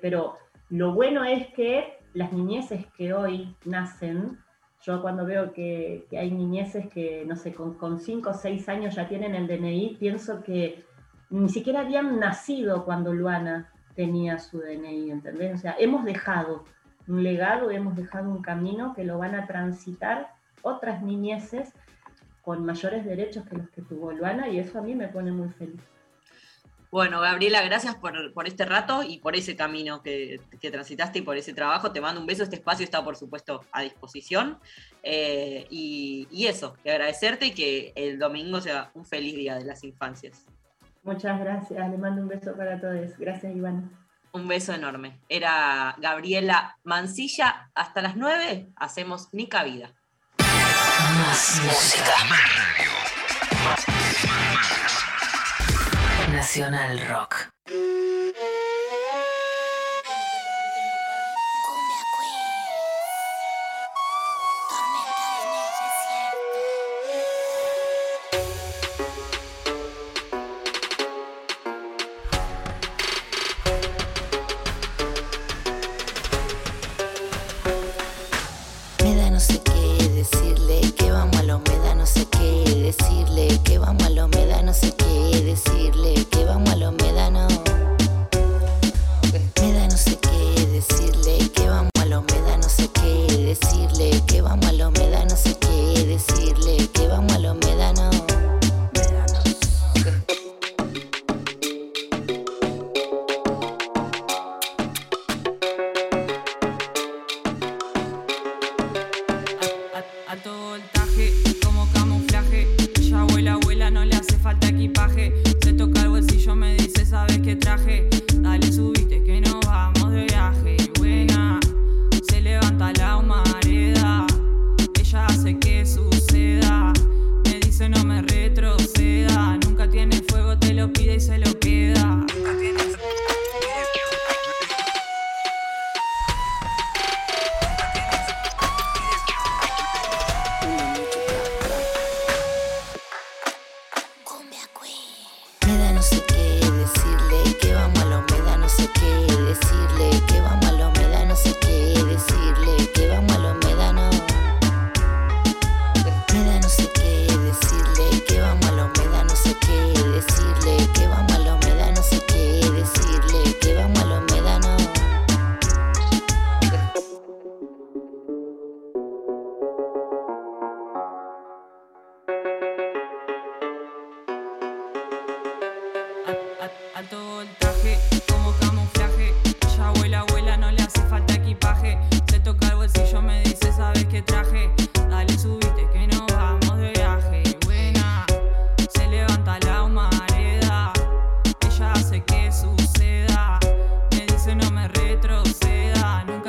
Pero lo bueno es que las niñeces que hoy nacen, yo cuando veo que, que hay niñeces que, no sé, con 5 o 6 años ya tienen el DNI, pienso que ni siquiera habían nacido cuando Luana tenía su DNI, ¿entendés? O sea, hemos dejado un legado, hemos dejado un camino que lo van a transitar otras niñeces con mayores derechos que los que tuvo Luana y eso a mí me pone muy feliz. Bueno, Gabriela, gracias por, por este rato y por ese camino que, que, transitaste y por ese trabajo. Te mando un beso. Este espacio está, por supuesto, a disposición. Eh, y, y, eso, que agradecerte y que el domingo sea un feliz día de las infancias. Muchas gracias. Le mando un beso para todos. Gracias, Iván. Un beso enorme. Era Gabriela Mancilla. Hasta las 9 hacemos Nica Vida. Más música. Más radio. Nacional Rock.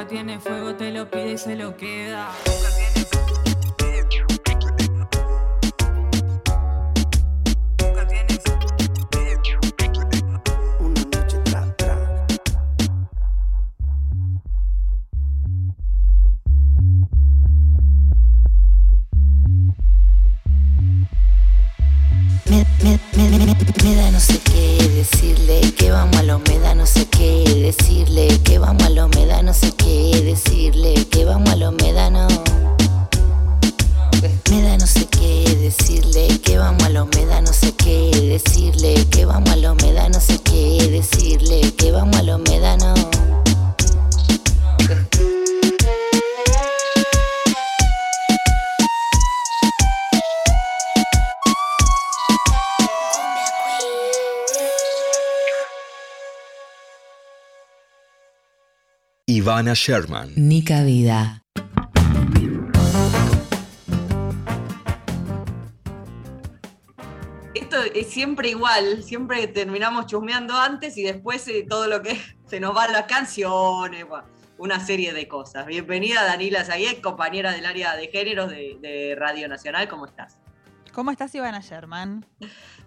Tiene fuego, te lo pide y se lo queda. Ivana Sherman. Nica Vida. Esto es siempre igual, siempre terminamos chusmeando antes y después eh, todo lo que se nos van las canciones, una serie de cosas. Bienvenida Danila Zayek, compañera del área de géneros de, de Radio Nacional, ¿cómo estás? ¿Cómo estás, Ivana Sherman?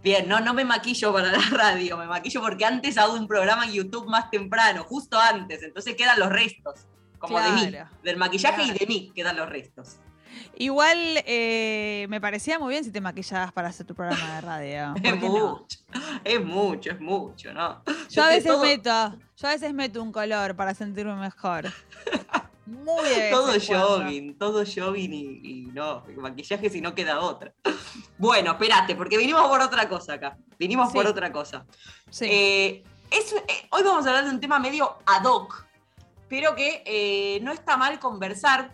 Bien, no, no me maquillo para la radio, me maquillo porque antes hago un programa en YouTube más temprano, justo antes, entonces quedan los restos, como de mí, del maquillaje y de mí quedan los restos. Igual eh, me parecía muy bien si te maquillabas para hacer tu programa de radio. Es mucho, es mucho, es mucho, ¿no? Yo a veces todo- meto, yo a veces meto un color para sentirme mejor. Muy de Todo jogging, todo jogging y, y no, maquillaje si no queda otra. Bueno, espérate, porque vinimos por otra cosa acá. Vinimos por otra cosa. Sí. Eh, es- eh, hoy vamos a hablar de un tema medio ad hoc, pero que eh, no está mal conversar.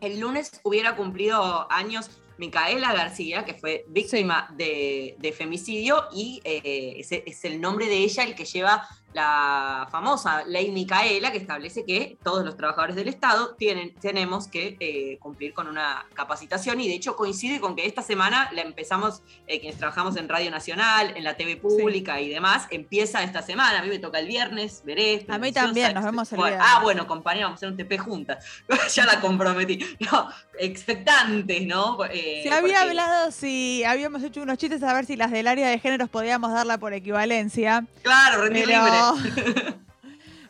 El lunes hubiera cumplido años Micaela García, que fue víctima de, de femicidio, y eh, es el nombre de ella el que lleva la famosa ley Micaela, que establece que todos los trabajadores del Estado tienen, tenemos que eh, cumplir con una capacitación, y de hecho coincide con que esta semana la empezamos, eh, quienes trabajamos en Radio Nacional, en la TV pública y demás, empieza esta semana, a mí me toca el viernes, veré. A mí también, nos vemos el viernes. Ah, bueno, compañera, vamos a hacer un TP juntas. ya la comprometí. No, expectantes, ¿no? Eh, Se había porque- hablado si habíamos hecho unos chistes a ver si las del área de géneros podíamos darla por equivalencia. Claro, rendir Pero- libre.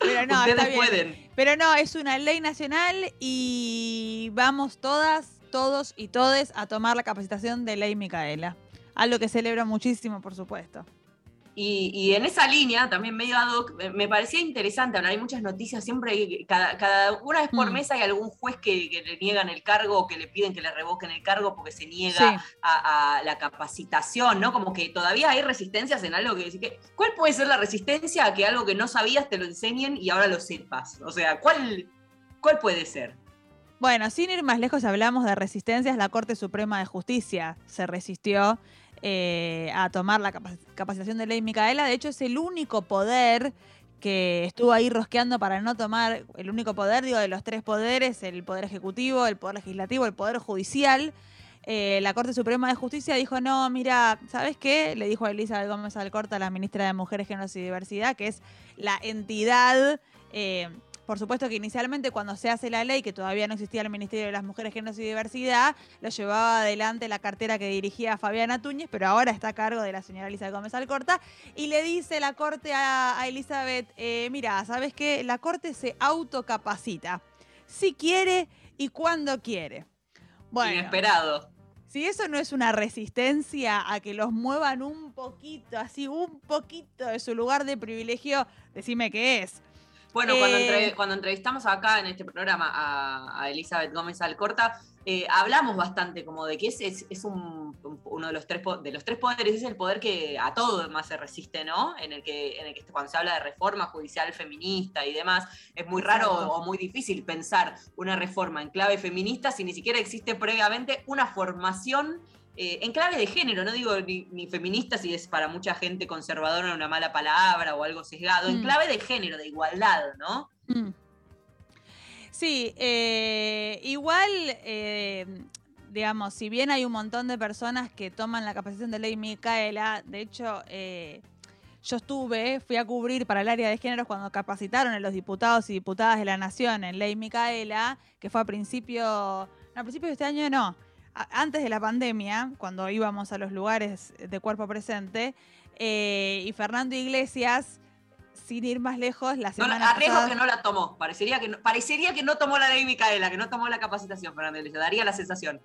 Pero no, Ustedes está bien. pueden. Pero no, es una ley nacional y vamos todas, todos y todes a tomar la capacitación de ley Micaela. Algo que celebro muchísimo, por supuesto. Y, y en esa línea, también medio ad hoc, me- parecía interesante hablar. Hay muchas noticias, siempre, hay- cada, cada una vez por Mm. mes hay algún juez que, que le niegan el cargo o que le piden que le revoquen el cargo porque se niega Sí. a, a la capacitación, ¿no? Como que todavía hay resistencias en algo que decir que. ¿Cuál puede ser la resistencia a que algo que no sabías te lo enseñen y ahora lo sepas? O sea, ¿cuál, cuál puede ser? Bueno, sin ir más lejos, hablamos de resistencias. La Corte Suprema de Justicia se resistió eh, a tomar la capac- capacitación de ley Micaela. De hecho, es el único poder que estuvo ahí rosqueando para no tomar, el único poder, digo, de los tres poderes, el Poder Ejecutivo, el Poder Legislativo, el Poder Judicial. Eh, la Corte Suprema de Justicia dijo, no, mira, ¿sabes qué? Le dijo a Elizabeth Gómez Alcorta, la ministra de Mujeres, Géneros y Diversidad, que es la entidad... eh, por supuesto que inicialmente cuando se hace la ley, que todavía no existía el Ministerio de las Mujeres, Géneros y Diversidad, lo llevaba adelante la cartera que dirigía Fabiana Túñez, pero ahora está a cargo de la señora Elizabeth Gómez Alcorta, y le dice la Corte a, a Elizabeth, eh, mira, ¿sabes qué? La Corte se autocapacita, si quiere y cuando quiere. Bueno, Inesperado. si eso no es una resistencia a que los muevan un poquito, así un poquito de su lugar de privilegio, decime qué es. Bueno, cuando, Eh, entre- cuando entrevistamos acá en este programa a, a Elizabeth Gómez Alcorta, eh, hablamos bastante como de que es, es, es un- un- uno de los, tres, de los tres poderes, es el poder que a todo más se resiste, ¿no? En el que, en el que cuando se habla de reforma judicial feminista y demás, es muy raro Exacto. o muy difícil pensar una reforma en clave feminista si ni siquiera existe previamente una formación eh, en clave de género, no digo ni, ni feminista si es para mucha gente conservadora una mala palabra o algo sesgado, en Mm. clave de género, de igualdad, ¿no? Mm. Sí, eh, igual, eh, digamos, si bien hay un montón de personas que toman la capacitación de ley Micaela, de hecho, yo estuve, fui a cubrir para el área de géneros cuando capacitaron a los diputados y diputadas de la Nación en ley Micaela, que fue a principio, no, a principios de este año no, antes de la pandemia, cuando íbamos a los lugares de cuerpo presente, eh, y Fernando Iglesias, sin ir más lejos, la No, semana arriesgo pasada... que no la tomó. Parecería que no, parecería que no tomó la ley Micaela, que no tomó la capacitación, Fernando Iglesias. Daría la sensación.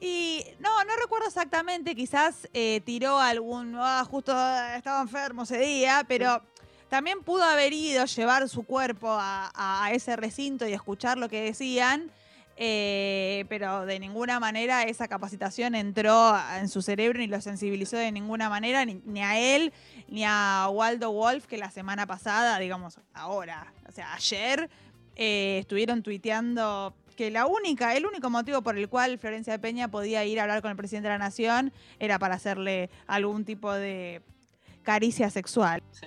Y no, no recuerdo exactamente, quizás eh, tiró algún, ah, justo estaba enfermo ese día, pero también pudo haber ido, llevar su cuerpo a ese recinto y escuchar lo que decían, eh, pero de ninguna manera esa capacitación entró en su cerebro ni lo sensibilizó de ninguna manera, ni, ni a él, ni a Waldo Wolf, que la semana pasada, digamos, ahora, o sea, ayer, eh, estuvieron tuiteando que la única, el único motivo por el cual Florencia Peña podía ir a hablar con el presidente de la Nación era para hacerle algún tipo de caricia sexual. Sí.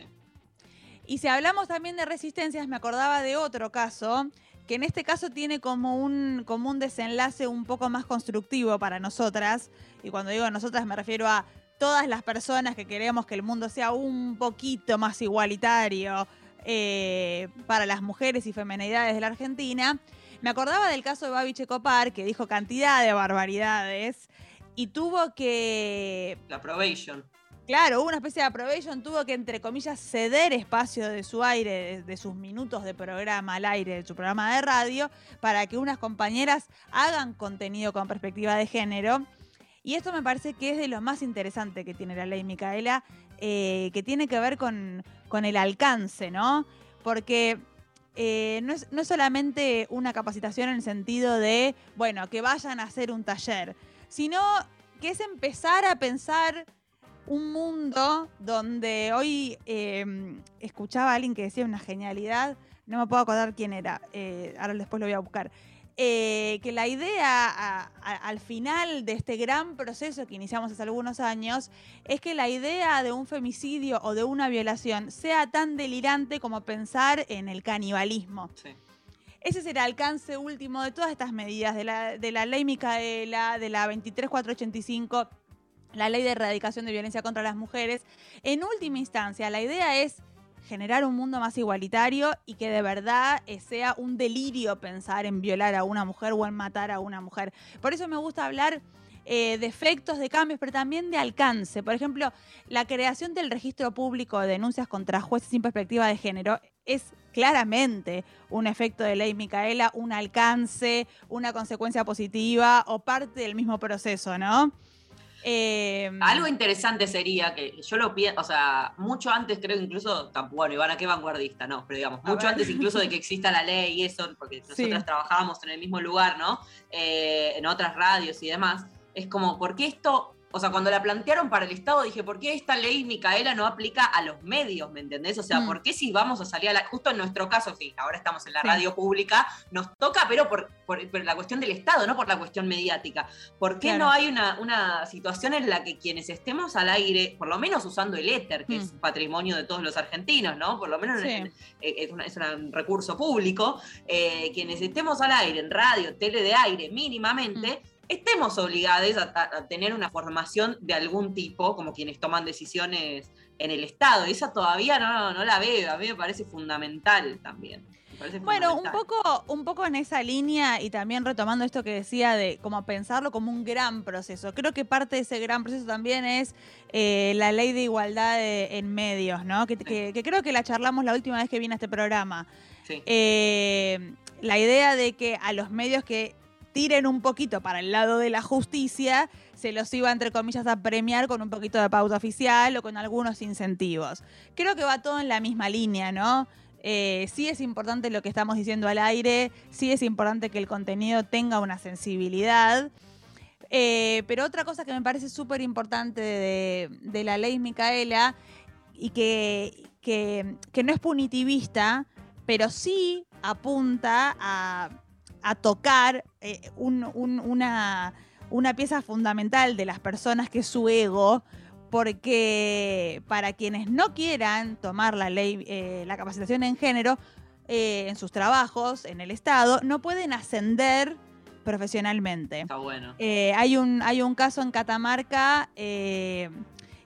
Y si hablamos también de resistencias, me acordaba de otro caso, que en este caso tiene como un, como un desenlace un poco más constructivo para nosotras. Y cuando digo nosotras me refiero a todas las personas que queremos que el mundo sea un poquito más igualitario eh, para las mujeres y femenidades de la Argentina. Me acordaba del caso de Babi Checopar, que dijo cantidad de barbaridades y tuvo que La probation. Claro, hubo una especie de approbation, tuvo que, entre comillas, ceder espacio de su aire, de, de sus minutos de programa al aire, de su programa de radio, para que unas compañeras hagan contenido con perspectiva de género. Y esto me parece que es de lo más interesante que tiene la ley Micaela, eh, que tiene que ver con, con el alcance, ¿no? Porque eh, no, es, no es solamente una capacitación en el sentido de, bueno, que vayan a hacer un taller, sino que es empezar a pensar un mundo donde hoy eh, escuchaba a alguien que decía una genialidad, no me puedo acordar quién era, eh, ahora después lo voy a buscar. Eh, que la idea a- a- al final de este gran proceso que iniciamos hace algunos años es que la idea de un femicidio o de una violación sea tan delirante como pensar en el canibalismo. Sí. Ese es el alcance último de todas estas medidas, de la, de la ley Micaela, de la 23485, la ley de erradicación de violencia contra las mujeres. En última instancia, la idea es generar un mundo más igualitario y que de verdad eh, sea un delirio pensar en violar a una mujer o en matar a una mujer. Por eso me gusta hablar eh, de efectos, de cambios, pero también de alcance. Por ejemplo, la creación del registro público de denuncias contra jueces sin perspectiva de género es claramente un efecto de ley Micaela, un alcance, una consecuencia positiva o parte del mismo proceso, ¿no? Eh, Algo interesante sería que yo lo pienso, o sea, mucho antes creo incluso, tampoco, bueno, Ivana, qué vanguardista, no, pero digamos, mucho antes incluso de que exista la ley y eso, porque nosotras Sí. trabajábamos en el mismo lugar, ¿no? Eh, en otras radios y demás, es como, ¿por qué esto? O sea, cuando la plantearon para el Estado, dije, ¿por qué esta ley, Micaela, no aplica a los medios? ¿Me entendés? O sea, Mm. ¿por qué si vamos a salir a la. Justo en nuestro caso, sí, ahora estamos en la Sí. radio pública, nos toca, pero por, por- por la cuestión del Estado, no por la cuestión mediática. ¿Por qué Claro. no hay una, una situación en la que quienes estemos al aire, por lo menos usando el éter, que Mm. es patrimonio de todos los argentinos, ¿no? Por lo menos Sí. en- eh, es, una- es un recurso público, eh, quienes estemos al aire, en radio, tele de aire, mínimamente, Mm. Estemos obligados a, tener una formación de algún tipo, como quienes toman decisiones en el Estado. Y esa todavía no, no la veo, a mí me parece fundamental también. parece Bueno, un poco, un poco en esa línea y también retomando esto que decía de como pensarlo como un gran proceso. Creo que parte de ese gran proceso también es eh, la ley de igualdad de- en medios, ¿no? Que, que- que creo que la charlamos la última vez que vine a este programa. Sí. Eh, la idea de que a los medios que tiren un poquito para el lado de la justicia, se los iba, entre comillas, a premiar con un poquito de pauta oficial o con algunos incentivos. Creo que va todo en la misma línea, ¿no? Eh, sí es importante lo que estamos diciendo al aire, sí es importante que el contenido tenga una sensibilidad. Eh, pero otra cosa que me parece súper importante de, la ley Micaela y que- que no es punitivista, pero sí apunta a, a tocar eh, un- un- una, una pieza fundamental de las personas que es su ego, porque para quienes no quieran tomar la ley, eh, la capacitación en género eh, en sus trabajos, en el Estado, no pueden ascender profesionalmente. Está bueno. Eh, hay, un, hay un caso en Catamarca eh,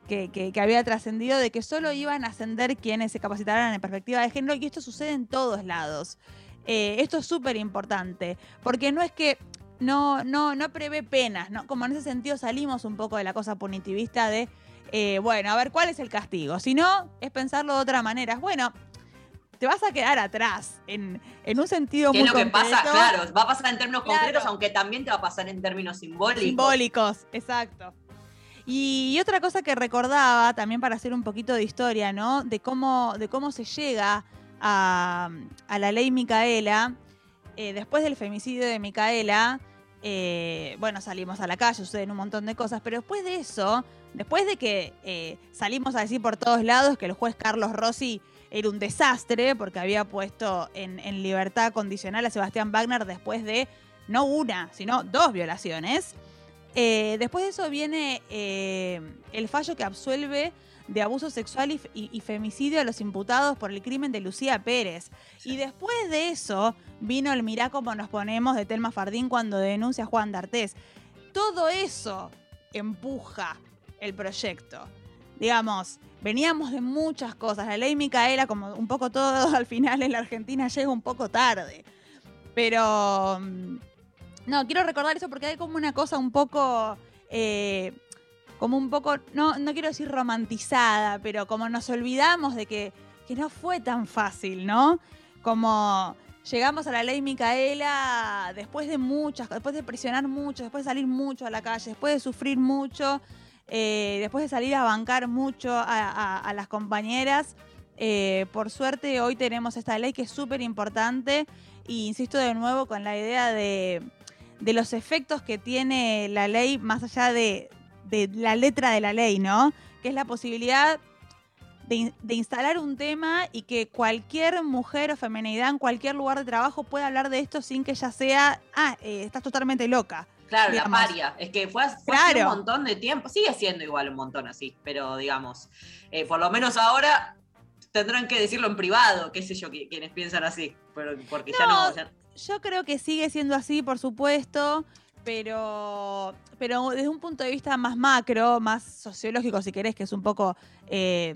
que, que- que había trascendido de que solo iban a ascender quienes se capacitaran en perspectiva de género y esto sucede en todos lados. Eh, esto es súper importante, porque no es que no, no, no prevé penas, ¿no? Como en ese sentido salimos un poco de la cosa punitivista de, eh, bueno, a ver, ¿cuál es el castigo? Si no, es pensarlo de otra manera. Bueno, te vas a quedar atrás en, en un sentido ¿Qué muy es lo que pasa? Claro, va a pasar en términos Claro. concretos, aunque también te va a pasar en términos simbólicos. Simbólicos, exacto. Y, y otra cosa que recordaba, también para hacer un poquito de historia, ¿no? De cómo, de cómo se llega a, la ley Micaela. Eh, después del femicidio de Micaela, eh, bueno, salimos a la calle, suceden un montón de cosas, pero después de eso, después de que eh, salimos a decir por todos lados que el juez Carlos Rossi era un desastre porque había puesto en, libertad condicional a Sebastián Wagner después de no una, sino dos violaciones. Después de eso viene el fallo que absuelve de abuso sexual y, f- y- y femicidio a los imputados por el crimen de Lucía Pérez. Y después de eso vino el mirá cómo nos ponemos de Telma Fardín cuando denuncia a Juan D'Artés. Todo eso empuja el proyecto. Digamos, veníamos de muchas cosas. La ley Micaela, como un poco todo al final en la Argentina, llega un poco tarde. Pero mm, no, quiero recordar eso porque hay como una cosa un poco. eh, como un poco. No, no quiero decir romantizada, pero como nos olvidamos de que, que no fue tan fácil, ¿no? Como llegamos a la ley Micaela después de muchas, después de presionar mucho, después de salir mucho a la calle, después de sufrir mucho, eh, después de salir a bancar mucho a, las compañeras. Eh, por suerte hoy tenemos esta ley que es súper importante e insisto de nuevo con la idea de, de los efectos que tiene la ley más allá de, de la letra de la ley, ¿no? Que es la posibilidad de, in- de instalar un tema y que cualquier mujer o feminidad en cualquier lugar de trabajo pueda hablar de esto sin que ella sea, ah, eh, estás totalmente loca. Claro, digamos. la paria. Es que fue, fue Claro. un montón de tiempo. Sigue siendo igual un montón así, pero digamos, eh, por lo menos ahora tendrán que decirlo en privado, qué sé yo, qui- quienes piensan así. Pero, porque ya No, no. ya- Yo creo que sigue siendo así, por supuesto, pero, pero desde un punto de vista más macro, más sociológico, si querés, que es un poco eh,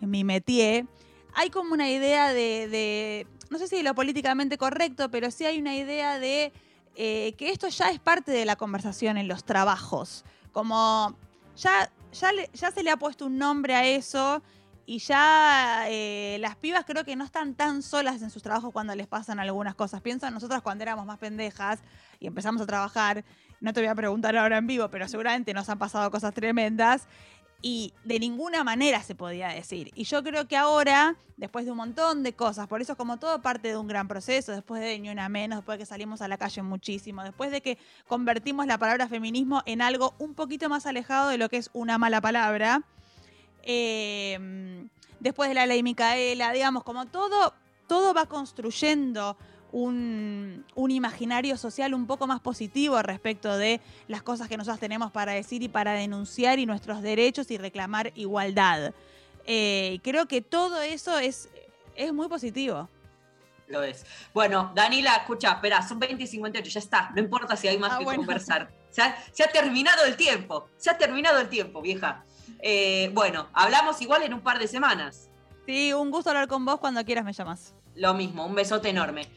mi métier, hay como una idea de, no sé si lo políticamente correcto, pero sí hay una idea de eh, que esto ya es parte de la conversación en los trabajos. Como ya, ya, ya se le ha puesto un nombre a eso y ya eh, las pibas creo que no están tan solas en sus trabajos cuando les pasan algunas cosas. Pienso en nosotras cuando éramos más pendejas y empezamos a trabajar. No te voy a preguntar ahora en vivo, pero seguramente nos han pasado cosas tremendas. Y de ninguna manera se podía decir. Y yo creo que ahora, después de un montón de cosas, por eso como todo parte de un gran proceso, después de Ni Una Menos, después de que salimos a la calle muchísimo, después de que convertimos la palabra feminismo en algo un poquito más alejado de lo que es una mala palabra, eh, después de la ley Micaela, digamos, como todo, todo va construyendo un, un imaginario social un poco más positivo respecto de las cosas que nosotros tenemos para decir y para denunciar y nuestros derechos y reclamar igualdad. Eh, creo que todo eso es, es muy positivo. Lo es. Bueno, Danila, escucha, espera, son 20 y 58, ya está. No importa si hay más Ah, que bueno. conversar. Se ha, se ha terminado el tiempo. Se ha terminado el tiempo, vieja. Eh, bueno, hablamos igual en un par de semanas. Sí, un gusto hablar con vos cuando quieras me llamas. Lo mismo, un besote enorme.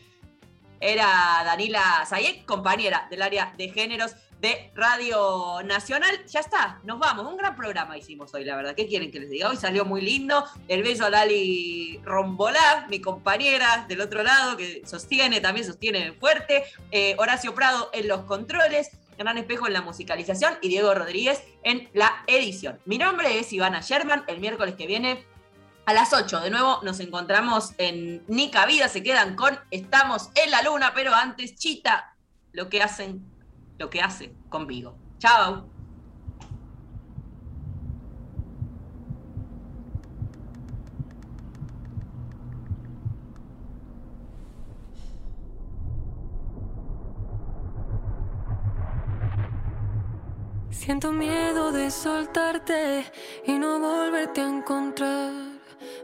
Era Danila Zayek, compañera del área de géneros de Radio Nacional. Ya está, nos vamos. Un gran programa hicimos hoy, la verdad. ¿Qué quieren que les diga? Hoy salió muy lindo. El beso a Lali Rombolá, mi compañera del otro lado, que sostiene, también sostiene fuerte. Eh, Horacio Prado en los controles. Gran Espejo en la musicalización y Diego Rodríguez en la edición. Mi nombre es Ivana Sherman. El miércoles que viene a las 8 de nuevo nos encontramos en Nica Vida, se quedan con Estamos en la Luna, pero antes Chita, lo que hacen, lo que hace conmigo. Chao. Siento miedo de soltarte y no volverte a encontrar.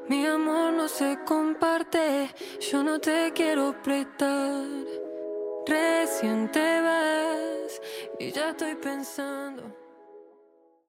Mi amor no se comparte, yo no te quiero prestar. Recién te vas y ya estoy pensando.